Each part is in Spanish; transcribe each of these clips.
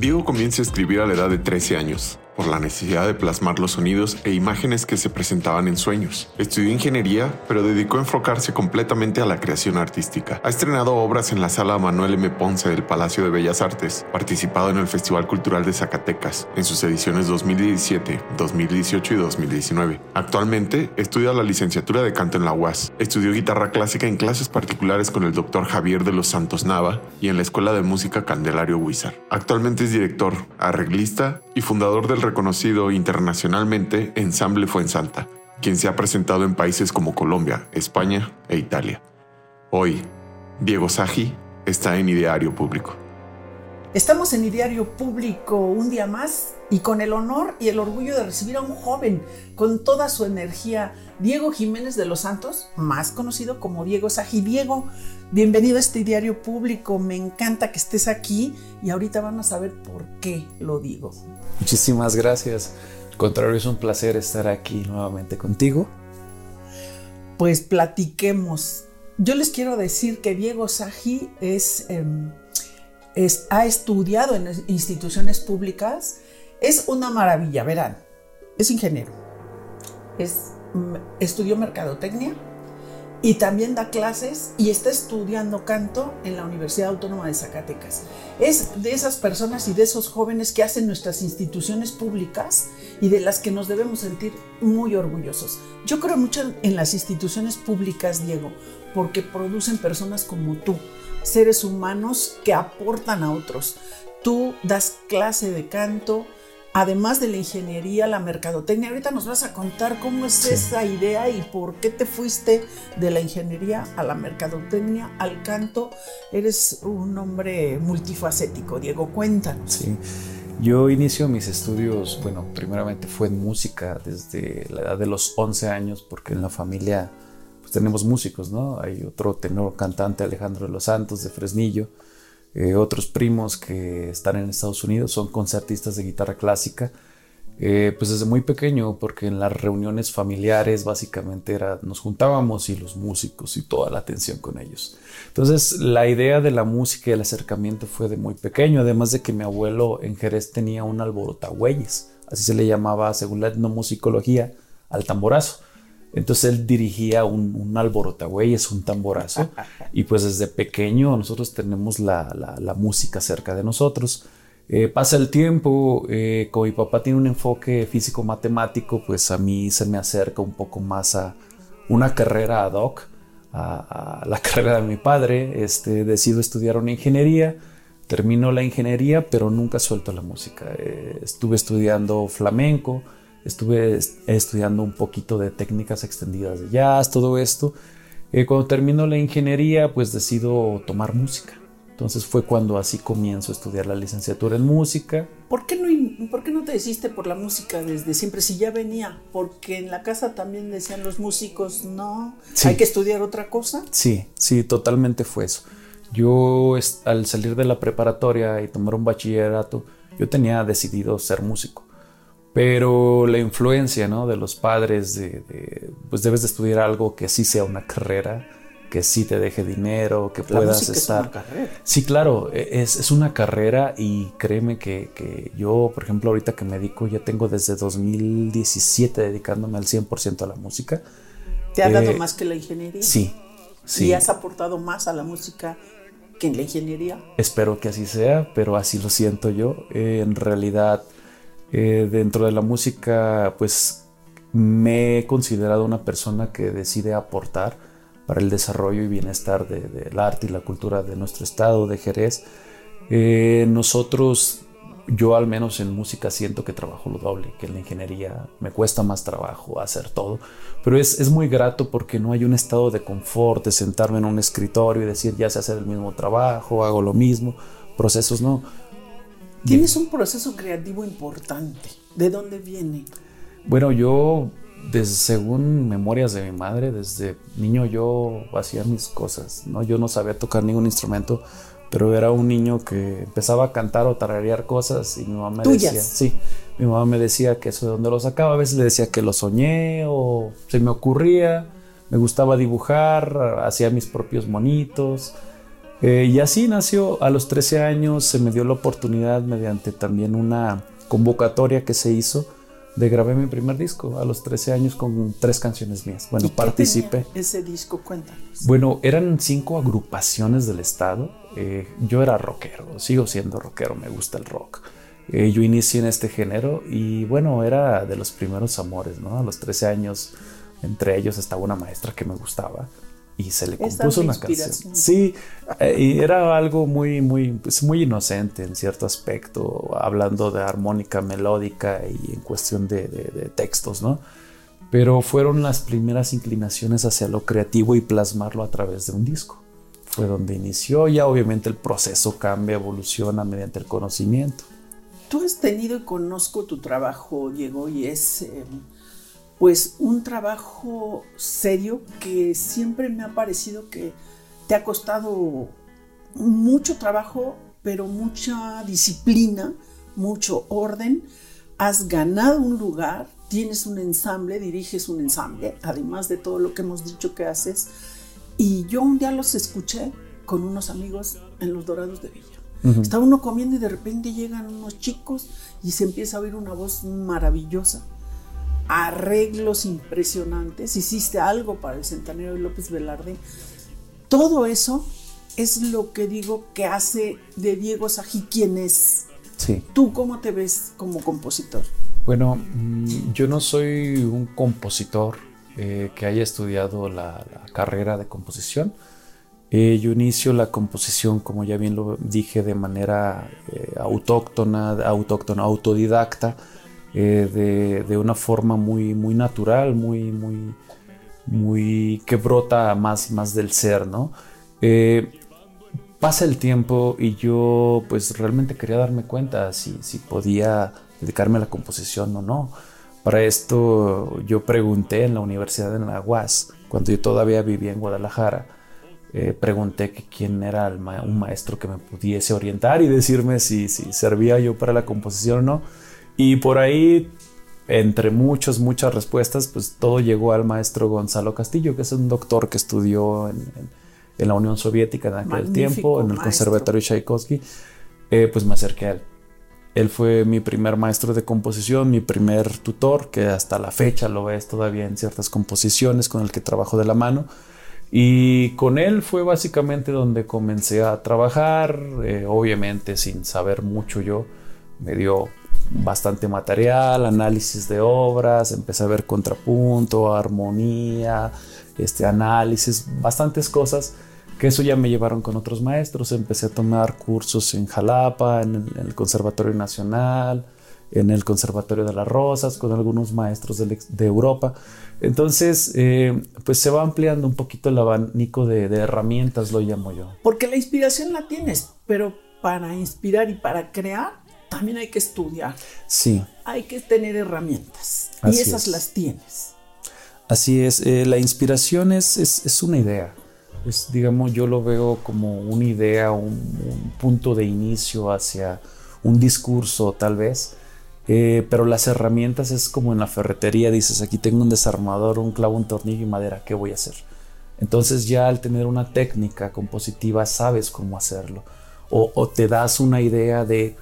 Diego comienza a escribir a la edad de 13 años la necesidad de plasmar los sonidos e imágenes que se presentaban en sueños. Estudió ingeniería, pero dedicó a enfocarse completamente a la creación artística. Ha estrenado obras en la sala Manuel M. Ponce del Palacio de Bellas Artes, participado en el Festival Cultural de Zacatecas, en sus ediciones 2017, 2018 y 2019. Actualmente estudia la licenciatura de canto en la UAS. Estudió guitarra clásica en clases particulares con el doctor Javier de los Santos Nava y en la Escuela de Música Candelario Huizar. Actualmente es director, arreglista y fundador del reconocido internacionalmente Ensamble Fuensalta, quien se ha presentado en países como Colombia, España e Italia. Hoy, Diego Saji está en Ideario Público. Estamos en Ideario Público un día más y con el honor y el orgullo de recibir a un joven con toda su energía, Diego Jiménez de los Santos, más conocido como Diego Saji. Diego, bienvenido a este Diario Público, me encanta que estés aquí y ahorita van a saber por qué lo digo. Muchísimas gracias. Al contrario, es un placer estar aquí nuevamente contigo. Pues platiquemos. Yo les quiero decir que Diego Saji es... Em, ha estudiado en instituciones públicas, es una maravilla, verán, es ingeniero, es, mm, estudió mercadotecnia y también da clases y está estudiando canto en la Universidad Autónoma de Zacatecas. Es de esas personas y de esos jóvenes que hacen nuestras instituciones públicas y de las que nos debemos sentir muy orgullosos. Yo creo mucho en las instituciones públicas, Diego, porque producen personas como tú, seres humanos que aportan a otros. Tú das clase de canto, además de la ingeniería, la mercadotecnia. Ahorita nos vas a contar cómo es esa idea y por qué te fuiste de la ingeniería a la mercadotecnia, al canto. Eres un hombre multifacético, Diego, cuéntanos. Sí. Yo inicio mis estudios, bueno, primeramente fue en música desde la edad de los 11 años, porque en la familia pues, tenemos músicos, ¿no? Hay otro tenor cantante, Alejandro de los Santos, de Fresnillo, eh, otros primos que están en Estados Unidos, son concertistas de guitarra clásica, eh, pues desde muy pequeño, porque en las reuniones familiares básicamente era, nos juntábamos y los músicos y toda la atención con ellos. Entonces la idea de la música y el acercamiento fue de muy pequeño, además de que mi abuelo en Jerez tenía un alborotagüeyes, así se le llamaba según la etnomusicología al tamborazo. Entonces él dirigía un, un güey, es un tamborazo. y pues desde pequeño nosotros tenemos la, la, música cerca de nosotros. Eh, pasa el tiempo, eh, como mi papá tiene un enfoque físico-matemático, pues a mí se me acerca un poco más a una carrera ad hoc, a, la carrera de mi padre. Este, decido estudiar una ingeniería, termino la ingeniería, pero nunca suelto la música. Eh, estuve estudiando flamenco, estuve estudiando un poquito de técnicas extendidas de jazz, todo esto. Eh, cuando termino la ingeniería, pues decido tomar música. Entonces fue cuando así comienzo a estudiar la licenciatura en música. ¿Por qué no, por qué no te decidiste por la música desde siempre? Si ya venía, porque en la casa también decían los músicos, no, hay que estudiar otra cosa. Sí, sí, totalmente fue eso. Yo al salir de la preparatoria y tomar un bachillerato, yo tenía decidido ser músico pero la influencia ¿no? de los padres de, pues debes de estudiar algo que sí sea una carrera que sí te deje dinero que puedas estar es una carrera. sí claro e, es, es una carrera y créeme que, que, yo por ejemplo ahorita que me dedico ya tengo desde 2017 dedicándome al 100% a la música ¿te ha dado eh, más que la ingeniería? sí sí ¿y has aportado más a la música que en la ingeniería? espero que así sea pero así lo siento yo eh, en realidad eh, dentro de la música, pues me he considerado una persona que decide aportar para el desarrollo y bienestar del arte y la cultura de nuestro estado, de Jerez. Eh, nosotros, yo al menos en música siento que trabajo lo doble, que en la ingeniería me cuesta más trabajo hacer todo, pero es, es muy grato porque no hay un estado de confort, de sentarme en un escritorio y decir ya sé hacer el mismo trabajo, hago lo mismo, procesos no Tienes un proceso creativo importante. ¿De dónde viene? Bueno, yo, desde, según memorias de mi madre, desde niño yo hacía mis cosas, ¿no? Yo no sabía tocar ningún instrumento, pero era un niño que empezaba a cantar o tararear cosas y mi mamá me decía, sí, mi mamá me decía que eso de dónde lo sacaba, a veces le decía que lo soñé o se me ocurría, me gustaba dibujar, hacía mis propios monitos Eh, y así nació, a los 13 años se me dio la oportunidad mediante también una convocatoria que se hizo de grabar mi primer disco a los 13 años con tres canciones mías. Bueno, ¿Y qué participé. tenía ese disco, cuéntanos. Bueno, eran cinco agrupaciones del estado. Eh, yo era rockero, sigo siendo rockero, me gusta el rock. Eh, yo inicié en este género y bueno, era de los primeros amores, ¿no? A los 13 años, entre ellos estaba una maestra que me gustaba y se le compuso una canción. Sí, eh, y era algo muy, muy, pues muy inocente en cierto aspecto, hablando de armónica melódica y en cuestión de, de- de textos, ¿no? Pero fueron las primeras inclinaciones hacia lo creativo y plasmarlo a través de un disco. Fue donde inició, ya obviamente el proceso cambia, evoluciona mediante el conocimiento. Tú has tenido y conozco tu trabajo, Diego, y es eh, pues un trabajo serio que siempre me ha parecido que te ha costado mucho trabajo, pero mucha disciplina, mucho orden. Has ganado un lugar, tienes un ensamble, diriges un ensamble, además de todo lo que hemos dicho que haces. Y yo un día los escuché con unos amigos en los Dorados de Villa. Está uno comiendo y de repente llegan unos chicos y se empieza a oír una voz maravillosa. Arreglos impresionantes. Hiciste algo para el centenario de López Velarde. Todo eso es lo que digo que hace de Diego Sají quien es. Sí. ¿Tú cómo te ves como compositor? Bueno, mm, yo no soy un compositor eh, que haya estudiado la, la carrera de composición. Eh, yo inicio la composición, como ya bien lo dije, de manera eh, autóctona, autóctona, autodidacta, eh, de, de una forma muy, muy natural, muy, muy, muy que brota más, más del ser, ¿no? Eh, pasa el tiempo y yo pues realmente quería darme cuenta si, si podía dedicarme a la composición o no. Para esto yo pregunté en la universidad en la cuando yo todavía vivía en Guadalajara, eh, pregunté quién era un maestro que me pudiese orientar y decirme si, si servía yo para la composición o no. Y por ahí, entre muchas, muchas respuestas, pues todo llegó al maestro Gonzalo Castillo, que es un doctor que estudió en, en- en la Unión Soviética en aquel Magnífico tiempo, en el maestro. Conservatorio Tchaikovsky. Eh, pues me acerqué a él. Él fue mi primer maestro de composición, mi primer tutor, que hasta la fecha lo ves todavía en ciertas composiciones con el que trabajo de la mano. Y con él fue básicamente donde comencé a trabajar, eh, obviamente sin saber mucho yo. Me dio bastante material, análisis de obras, empecé a ver contrapunto, armonía, este análisis, bastantes cosas que eso ya me llevaron con otros maestros. Empecé a tomar cursos en Jalapa, en el, Conservatorio Nacional, en el Conservatorio de las Rosas, con algunos maestros de, Europa. Entonces, eh, pues se va ampliando un poquito el abanico de herramientas, lo llamo yo. Porque la inspiración la tienes, pero para inspirar y para crear también hay que estudiar, Sí, hay que tener herramientas y esas es. las tienes. Así es, eh, la inspiración es, es, es una idea. Es, digamos, yo lo veo como una idea, un, un punto de inicio hacia un discurso tal vez. Eh, pero las herramientas es como en la ferretería, dices, aquí tengo un desarmador, un clavo, un tornillo y madera, ¿qué voy a hacer? Entonces ya al tener una técnica compositiva sabes cómo hacerlo. O, o te das una idea de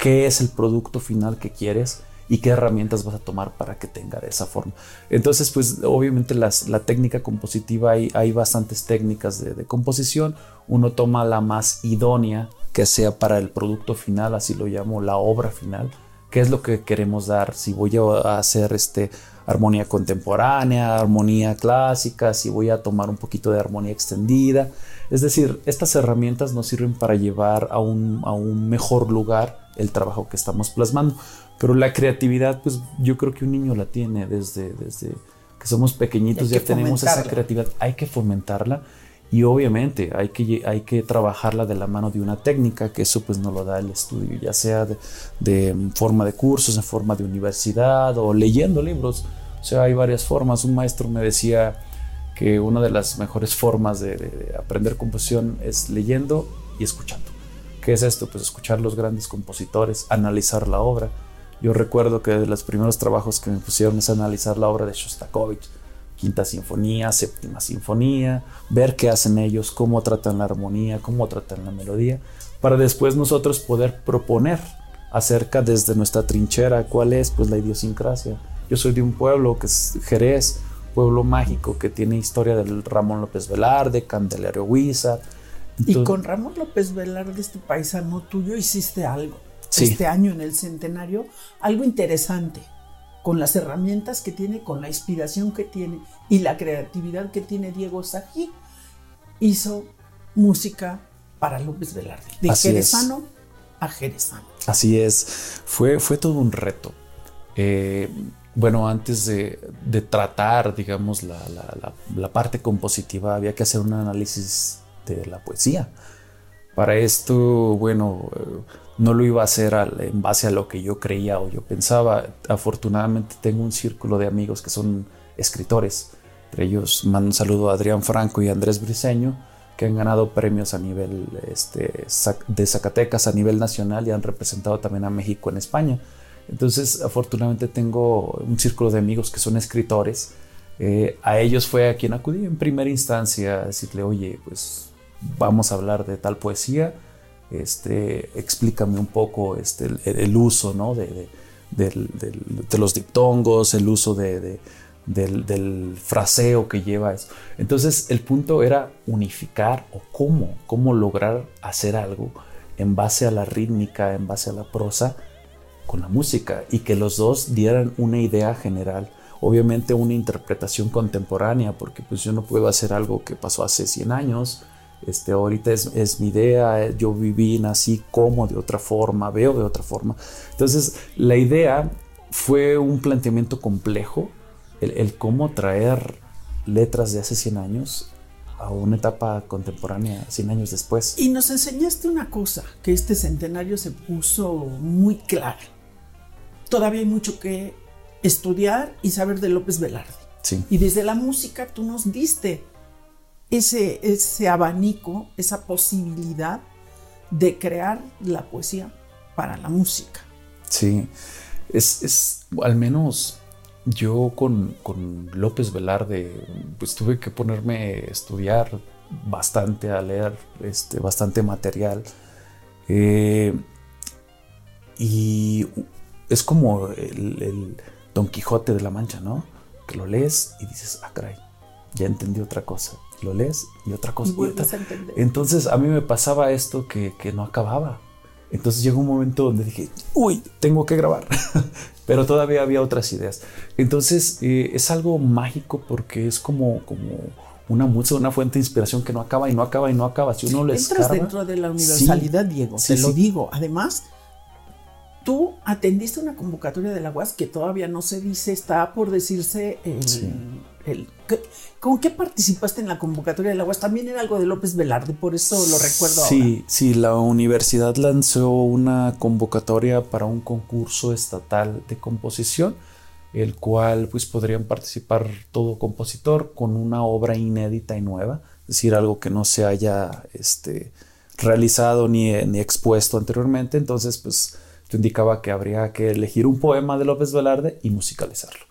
qué es el producto final que quieres y qué herramientas vas a tomar para que tenga de esa forma. Entonces, pues obviamente las- la técnica compositiva, hay, hay bastantes técnicas de, de composición. Uno toma la más idónea que sea para el producto final, así lo llamo, la obra final. ¿Qué es lo que queremos dar? Si voy a hacer este, armonía contemporánea, armonía clásica, si voy a tomar un poquito de armonía extendida. Es decir, estas herramientas nos sirven para llevar a un, a un mejor lugar el trabajo que estamos plasmando. Pero la creatividad, pues yo creo que un niño la tiene desde, desde que somos pequeñitos, ya tenemos esa creatividad, hay que fomentarla y obviamente hay que, hay que trabajarla de la mano de una técnica, que eso pues nos lo da el estudio, ya sea de, de forma de cursos, en forma de universidad o leyendo libros. O sea, hay varias formas. Un maestro me decía que una de las mejores formas de, de- de aprender composición es leyendo y escuchando. ¿Qué es esto? Pues escuchar los grandes compositores, analizar la obra. Yo recuerdo que de los primeros trabajos que me pusieron es analizar la obra de Shostakovich. quinta sinfonía, séptima sinfonía, ver qué hacen ellos, cómo tratan la armonía, cómo tratan la melodía, para después nosotros poder proponer acerca desde nuestra trinchera cuál es pues la idiosincrasia. Yo soy de un pueblo que es Jerez, pueblo mágico que tiene historia del Ramón López Velarde, Candelario Huiza. Y con Ramón López Velarde, este paisano tuyo, hiciste algo. Este año en el centenario, algo interesante con las herramientas que tiene, con la inspiración que tiene y la creatividad que tiene Diego Sají, hizo música para López Velarde, de jerezano a jerezano. Así es, fue, fue todo un reto. Eh, bueno, antes de, tratar, digamos, la, la, parte compositiva, había que hacer un análisis de la poesía. Para esto, bueno, no lo iba a hacer en base a lo que yo creía o yo pensaba. Afortunadamente tengo un círculo de amigos que son escritores. Entre ellos mando un saludo a Adrián Franco y Andrés Briseño, que han ganado premios a nivel este, de Zacatecas a nivel nacional y han representado también a México en España. Entonces, afortunadamente tengo un círculo de amigos que son escritores. Eh, a ellos fue a quien acudí en primera instancia a decirle, oye, pues vamos a hablar de tal poesía este, explícame un poco este, el, uso ¿no? de, los diptongos, el uso del, del, fraseo que lleva eso. Entonces el punto era unificar o cómo, cómo lograr hacer algo en base a la rítmica, en base a la prosa, con la música y que los dos dieran una idea general. Obviamente una interpretación contemporánea, porque pues yo no puedo hacer algo que pasó hace 100 años, este, ahorita es, mi idea, yo viví, nací como de otra forma, veo de otra forma. Entonces, la idea fue un planteamiento complejo, el, cómo traer letras de hace 100 años a una etapa contemporánea 100 años después. Y nos enseñaste una cosa, que este centenario se puso muy clara. Todavía hay mucho que estudiar y saber de López Velarde. Sí. Y desde la música tú nos diste ese, ese abanico, esa posibilidad de crear la poesía para la música. Sí, es, al menos yo con, López Velarde, pues tuve que ponerme a estudiar bastante, a leer este, bastante material. Eh, y es como el, el, Don Quijote de la Mancha, ¿no? Que lo lees y dices, ah, caray, ya entendí otra cosa lo lees y otra cosa. Entonces a mí me pasaba esto que, no acababa. Entonces llegó un momento donde dije, uy, tengo que grabar. Pero todavía había otras ideas. Entonces eh, es algo mágico porque es como, como una una fuente de inspiración que no acaba y no acaba y no acaba. Si uno le Entras dentro de la universalidad, Diego. te lo digo. Además, tú atendiste una convocatoria de la UAS que todavía no se dice, está por decirse el, ¿Con qué participaste en la convocatoria del Aguas? También era algo de López Velarde, por eso lo recuerdo sí, Sí, la universidad lanzó una convocatoria para un concurso estatal de composición, el cual pues podrían participar todo compositor con una obra inédita y nueva, es decir, algo que no se haya este, realizado ni, ni expuesto anteriormente, entonces pues esto indicaba que habría que elegir un poema de López Velarde y musicalizarlo.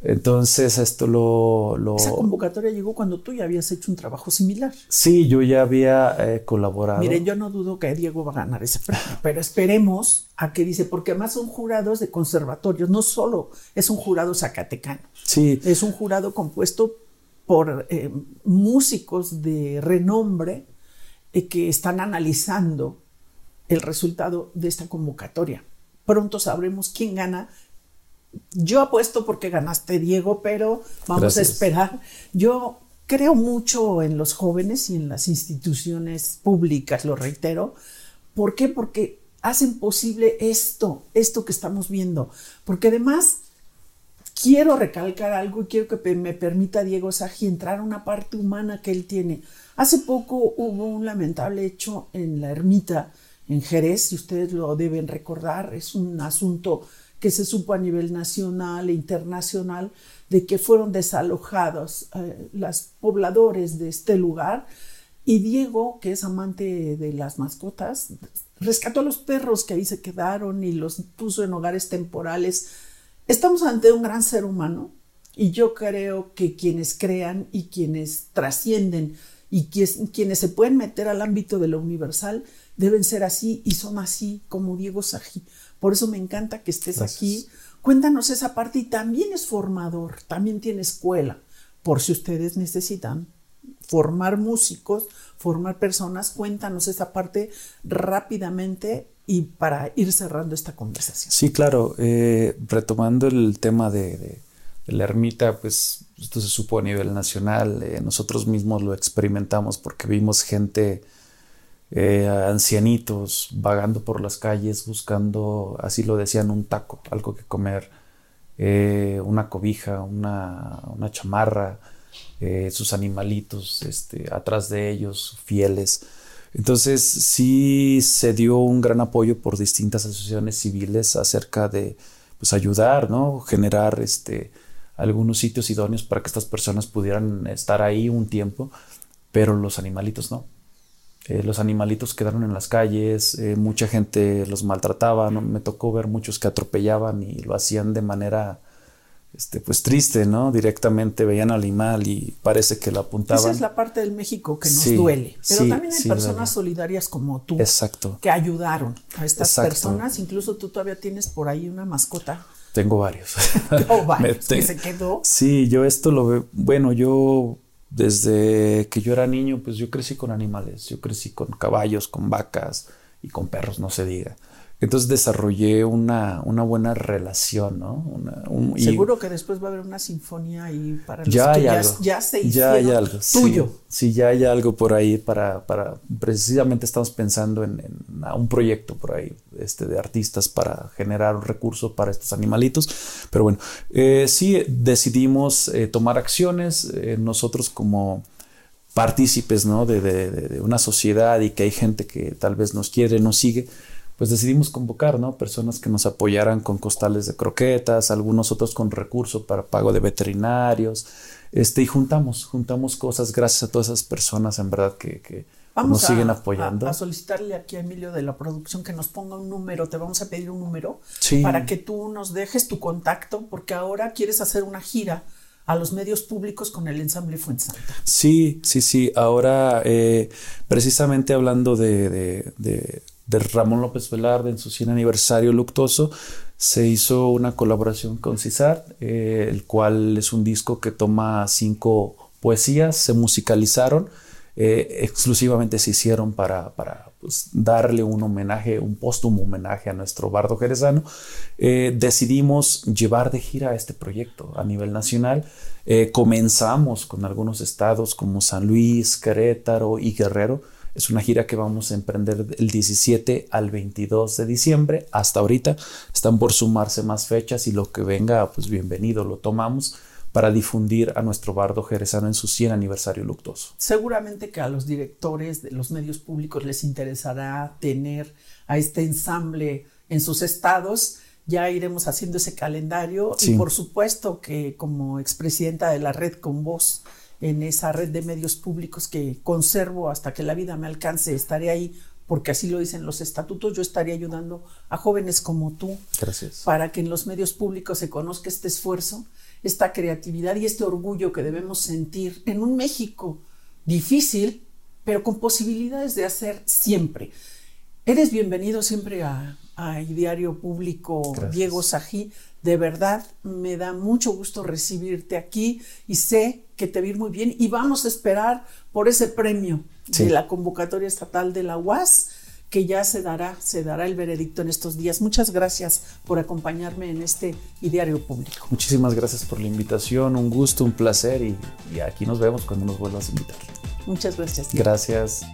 Entonces esto lo, Esa convocatoria llegó cuando tú ya habías hecho un trabajo similar. Sí, yo ya había eh, colaborado. Miren, yo no dudo que Diego va a ganar ese premio, pero esperemos a que dice, porque además son jurados de conservatorios, no solo es un jurado zacatecano. Sí. Es un jurado compuesto por eh, músicos de renombre eh, que están analizando el resultado de esta convocatoria. Pronto sabremos quién gana yo apuesto porque ganaste, Diego, pero vamos a esperar. Yo creo mucho en los jóvenes y en las instituciones públicas, lo reitero. ¿Por qué? Porque hacen posible esto, esto que estamos viendo. Porque además quiero recalcar algo y quiero que me permita Diego Saji entrar a una parte humana que él tiene. Hace poco hubo un lamentable hecho en la ermita en Jerez, y ustedes lo deben recordar, es un asunto que se supo a nivel nacional e internacional de que fueron desalojados eh, los pobladores de este lugar y Diego, que es amante de las mascotas, rescató a los perros que ahí se quedaron y los puso en hogares temporales. Estamos ante un gran ser humano Y yo creo que quienes crean y quienes trascienden y quienes se pueden meter al ámbito de lo universal deben ser así y son así como Diego Sají. Por eso me encanta que estés aquí. Cuéntanos esa parte y también es formador, también tiene escuela, por si ustedes necesitan formar músicos, formar personas. Cuéntanos esa parte rápidamente y para ir cerrando esta conversación. Sí, claro. Eh, retomando el tema de la ermita, pues esto se supo a nivel nacional, eh, nosotros mismos lo experimentamos porque vimos gente, eh, ancianitos, vagando por las calles buscando, así lo decían, un taco, algo que comer, eh, una cobija, una, una chamarra, sus animalitos este, atrás de ellos, fieles. Entonces sí se dio un gran apoyo por distintas asociaciones civiles acerca de pues ayudar, ¿no? Generar este algunos sitios idóneos para que estas personas pudieran estar ahí un tiempo, pero los animalitos no. Eh, los animalitos quedaron en las calles, eh, mucha gente los maltrataba, ¿no? me tocó ver muchos que atropellaban y lo hacían de manera este, pues triste, ¿no? Directamente veían al animal y parece que lo apuntaban. Esa es la parte del México que nos duele. Pero también hay personas solidarias como tú. Exacto. Que ayudaron a estas personas. Incluso tú todavía tienes por ahí una mascota. Tengo varios. Oh, varios se quedó. Sí, yo esto lo veo. Bueno, yo desde que yo era niño, pues yo crecí con animales. Yo crecí con caballos, con vacas y con perros, no se diga. Entonces desarrollé una, una buena relación, ¿no? Seguro que después va a haber una sinfonía ahí para los ya que ya, ya, se ya hay algo, tuyo. Sí, ya hay algo por ahí para, para precisamente estamos pensando en, un proyecto por ahí este, de artistas para generar un recurso para estos animalitos. Pero bueno, eh, sí decidimos eh, tomar acciones eh, nosotros como partícipes ¿no? de, de una sociedad y que hay gente que tal vez nos quiere, nos sigue pues decidimos convocar, ¿no? Personas que nos apoyaran con costales de croquetas, algunos otros con recursos para pago de veterinarios, este, y juntamos, juntamos cosas gracias a todas esas personas, en verdad, que, nos siguen apoyando. A, solicitarle aquí a Emilio de la producción que nos ponga un número, te vamos a pedir un número para que tú nos dejes tu contacto, porque ahora quieres hacer una gira a los medios públicos con el ensamble Fuensanta. Sí, sí, sí. Ahora, eh, precisamente hablando de de Ramón López Velarde en su 100 aniversario luctuoso, se hizo una colaboración con Cisar, eh, el cual es un disco que toma cinco poesías, se musicalizaron, eh, exclusivamente se hicieron para, para pues, darle un homenaje, un póstumo homenaje a nuestro bardo jerezano. Eh, decidimos llevar de gira este proyecto a nivel nacional. comenzamos con algunos estados como San Luis, Querétaro y Guerrero es una gira que vamos a emprender el 17 al 22 de diciembre. Hasta ahorita están por sumarse más fechas y lo que venga, pues bienvenido, lo tomamos para difundir a nuestro bardo jerezano en su 100 aniversario luctuoso. Seguramente que a los directores de los medios públicos les interesará tener a este ensamble en sus estados. Ya iremos haciendo ese calendario y por supuesto que como expresidenta de la red con voz en esa red de medios públicos que conservo hasta que la vida me alcance, estaré ahí porque así lo dicen los estatutos, yo estaría ayudando a jóvenes como tú Gracias. para que en los medios públicos se conozca este esfuerzo, esta creatividad y este orgullo que debemos sentir en un México difícil, pero con posibilidades de hacer siempre. Eres bienvenido siempre a, a Diario Público Diego Sají. De verdad, me da mucho gusto recibirte aquí y sé que te vi muy bien y vamos a esperar por ese premio de la convocatoria estatal de la UAS que ya se dará, se dará el veredicto en estos días. Muchas gracias por acompañarme en este Diario público. Muchísimas gracias por la invitación, un gusto, un placer y, y aquí nos vemos cuando nos vuelvas a invitar. Muchas gracias. Gracias.